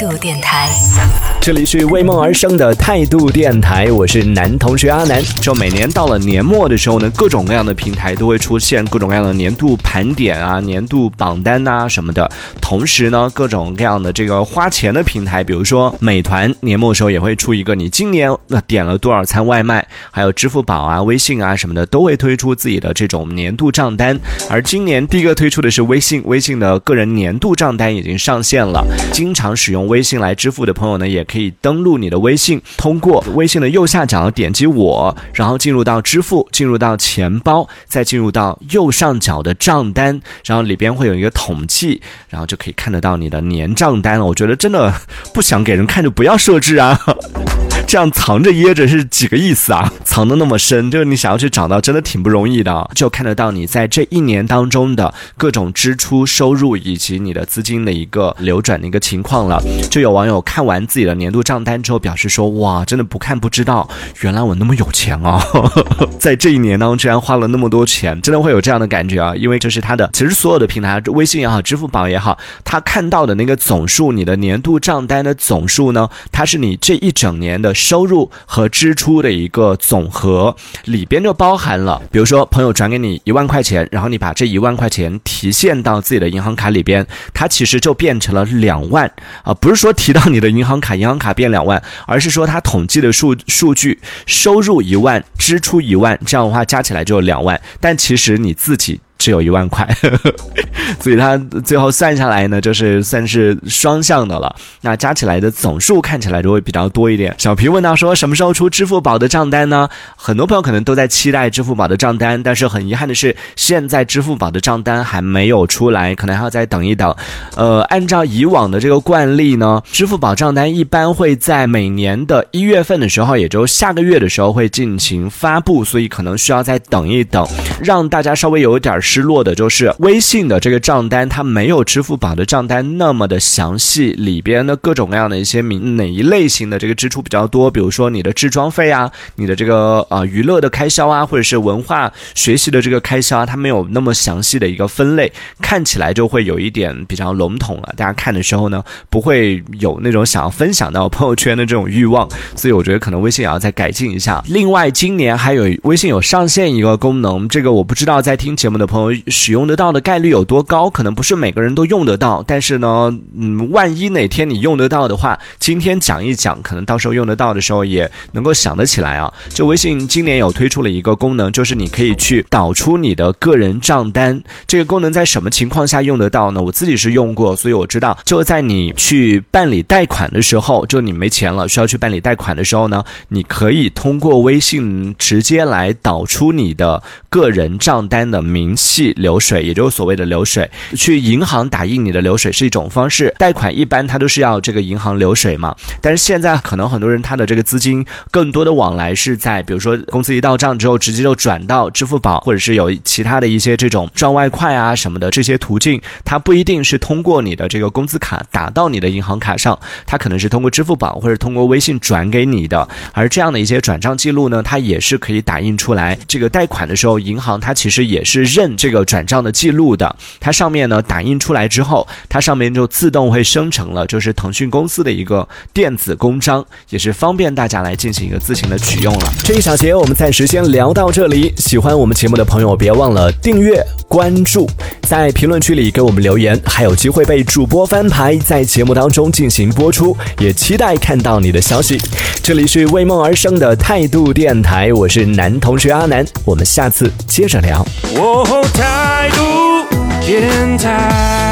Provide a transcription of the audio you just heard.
度电台。这里是为梦而生的态度电台，我是男同学阿南。就每年到了年末的时候呢，各种各样的平台都会出现各种各样的年度盘点啊、年度榜单啊什么的。同时呢，各种各样的这个花钱的平台，比如说美团年末的时候也会出一个你今年那点了多少餐外卖，还有支付宝啊、微信啊什么的都会推出自己的这种年度账单。而今年第一个推出的是微信，微信的个人年度账单已经上线了。经常使用微信来支付的朋友呢，也可以登录你的微信，通过微信的右下角点击我，然后进入到支付，进入到钱包，再进入到右上角的账单，然后里边会有一个统计，然后就可以看得到你的年账单了。我觉得真的不想给人看就不要设置啊。这样藏着掖着是几个意思啊？藏的那么深，就是你想要去找到，真的挺不容易的。就看得到你在这一年当中的各种支出、收入以及你的资金的一个流转的一个情况了。就有网友看完自己的年度账单之后，表示说：“哇，真的不看不知道，原来我那么有钱啊！在这一年当中居然花了那么多钱，真的会有这样的感觉啊！因为这是他的，其实所有的平台，微信也好，支付宝也好，他看到的那个总数，你的年度账单的总数呢，它是你这一整年的。”收入和支出的一个总和，里边就包含了，比如说朋友转给你一万块钱，然后你把这一万块钱提现到自己的银行卡里边，它其实就变成了两万啊，不是说提到你的银行卡，银行卡变两万，而是说它统计的数数据，收入一万，支出一万，这样的话加起来就两万，但其实你自己。只有一万块，所以他最后算下来呢，就是算是双向的了。那加起来的总数看起来就会比较多一点。小皮问到说，什么时候出支付宝的账单呢？很多朋友可能都在期待支付宝的账单，但是很遗憾的是，现在支付宝的账单还没有出来，可能还要再等一等。呃，按照以往的这个惯例呢，支付宝账单一般会在每年的一月份的时候，也就下个月的时候会进行发布，所以可能需要再等一等，让大家稍微有点。失落的就是微信的这个账单，它没有支付宝的账单那么的详细，里边的各种各样的一些名哪一类型的这个支出比较多，比如说你的置装费啊，你的这个呃娱乐的开销啊，或者是文化学习的这个开销啊，它没有那么详细的一个分类，看起来就会有一点比较笼统了。大家看的时候呢，不会有那种想要分享到朋友圈的这种欲望，所以我觉得可能微信也要再改进一下。另外，今年还有微信有上线一个功能，这个我不知道在听节目的朋友。使用得到的概率有多高？可能不是每个人都用得到，但是呢，嗯，万一哪天你用得到的话，今天讲一讲，可能到时候用得到的时候也能够想得起来啊。就微信今年有推出了一个功能，就是你可以去导出你的个人账单。这个功能在什么情况下用得到呢？我自己是用过，所以我知道，就在你去办理贷款的时候，就你没钱了，需要去办理贷款的时候呢，你可以通过微信直接来导出你的个人账单的明细。流水，也就是所谓的流水，去银行打印你的流水是一种方式。贷款一般它都是要这个银行流水嘛，但是现在可能很多人他的这个资金更多的往来是在，比如说工资一到账之后，直接就转到支付宝，或者是有其他的一些这种赚外快啊什么的这些途径，它不一定是通过你的这个工资卡打到你的银行卡上，它可能是通过支付宝或者通过微信转给你的。而这样的一些转账记录呢，它也是可以打印出来。这个贷款的时候，银行它其实也是认这。个转账的记录的，它上面呢打印出来之后，它上面就自动会生成了，就是腾讯公司的一个电子公章，也是方便大家来进行一个自行的取用了。这一小节我们暂时先聊到这里，喜欢我们节目的朋友别忘了订阅关注，在评论区里给我们留言，还有机会被主播翻牌，在节目当中进行播出，也期待看到你的消息。这里是为梦而生的态度电台，我是男同学阿南，我们下次接着聊。态度电台。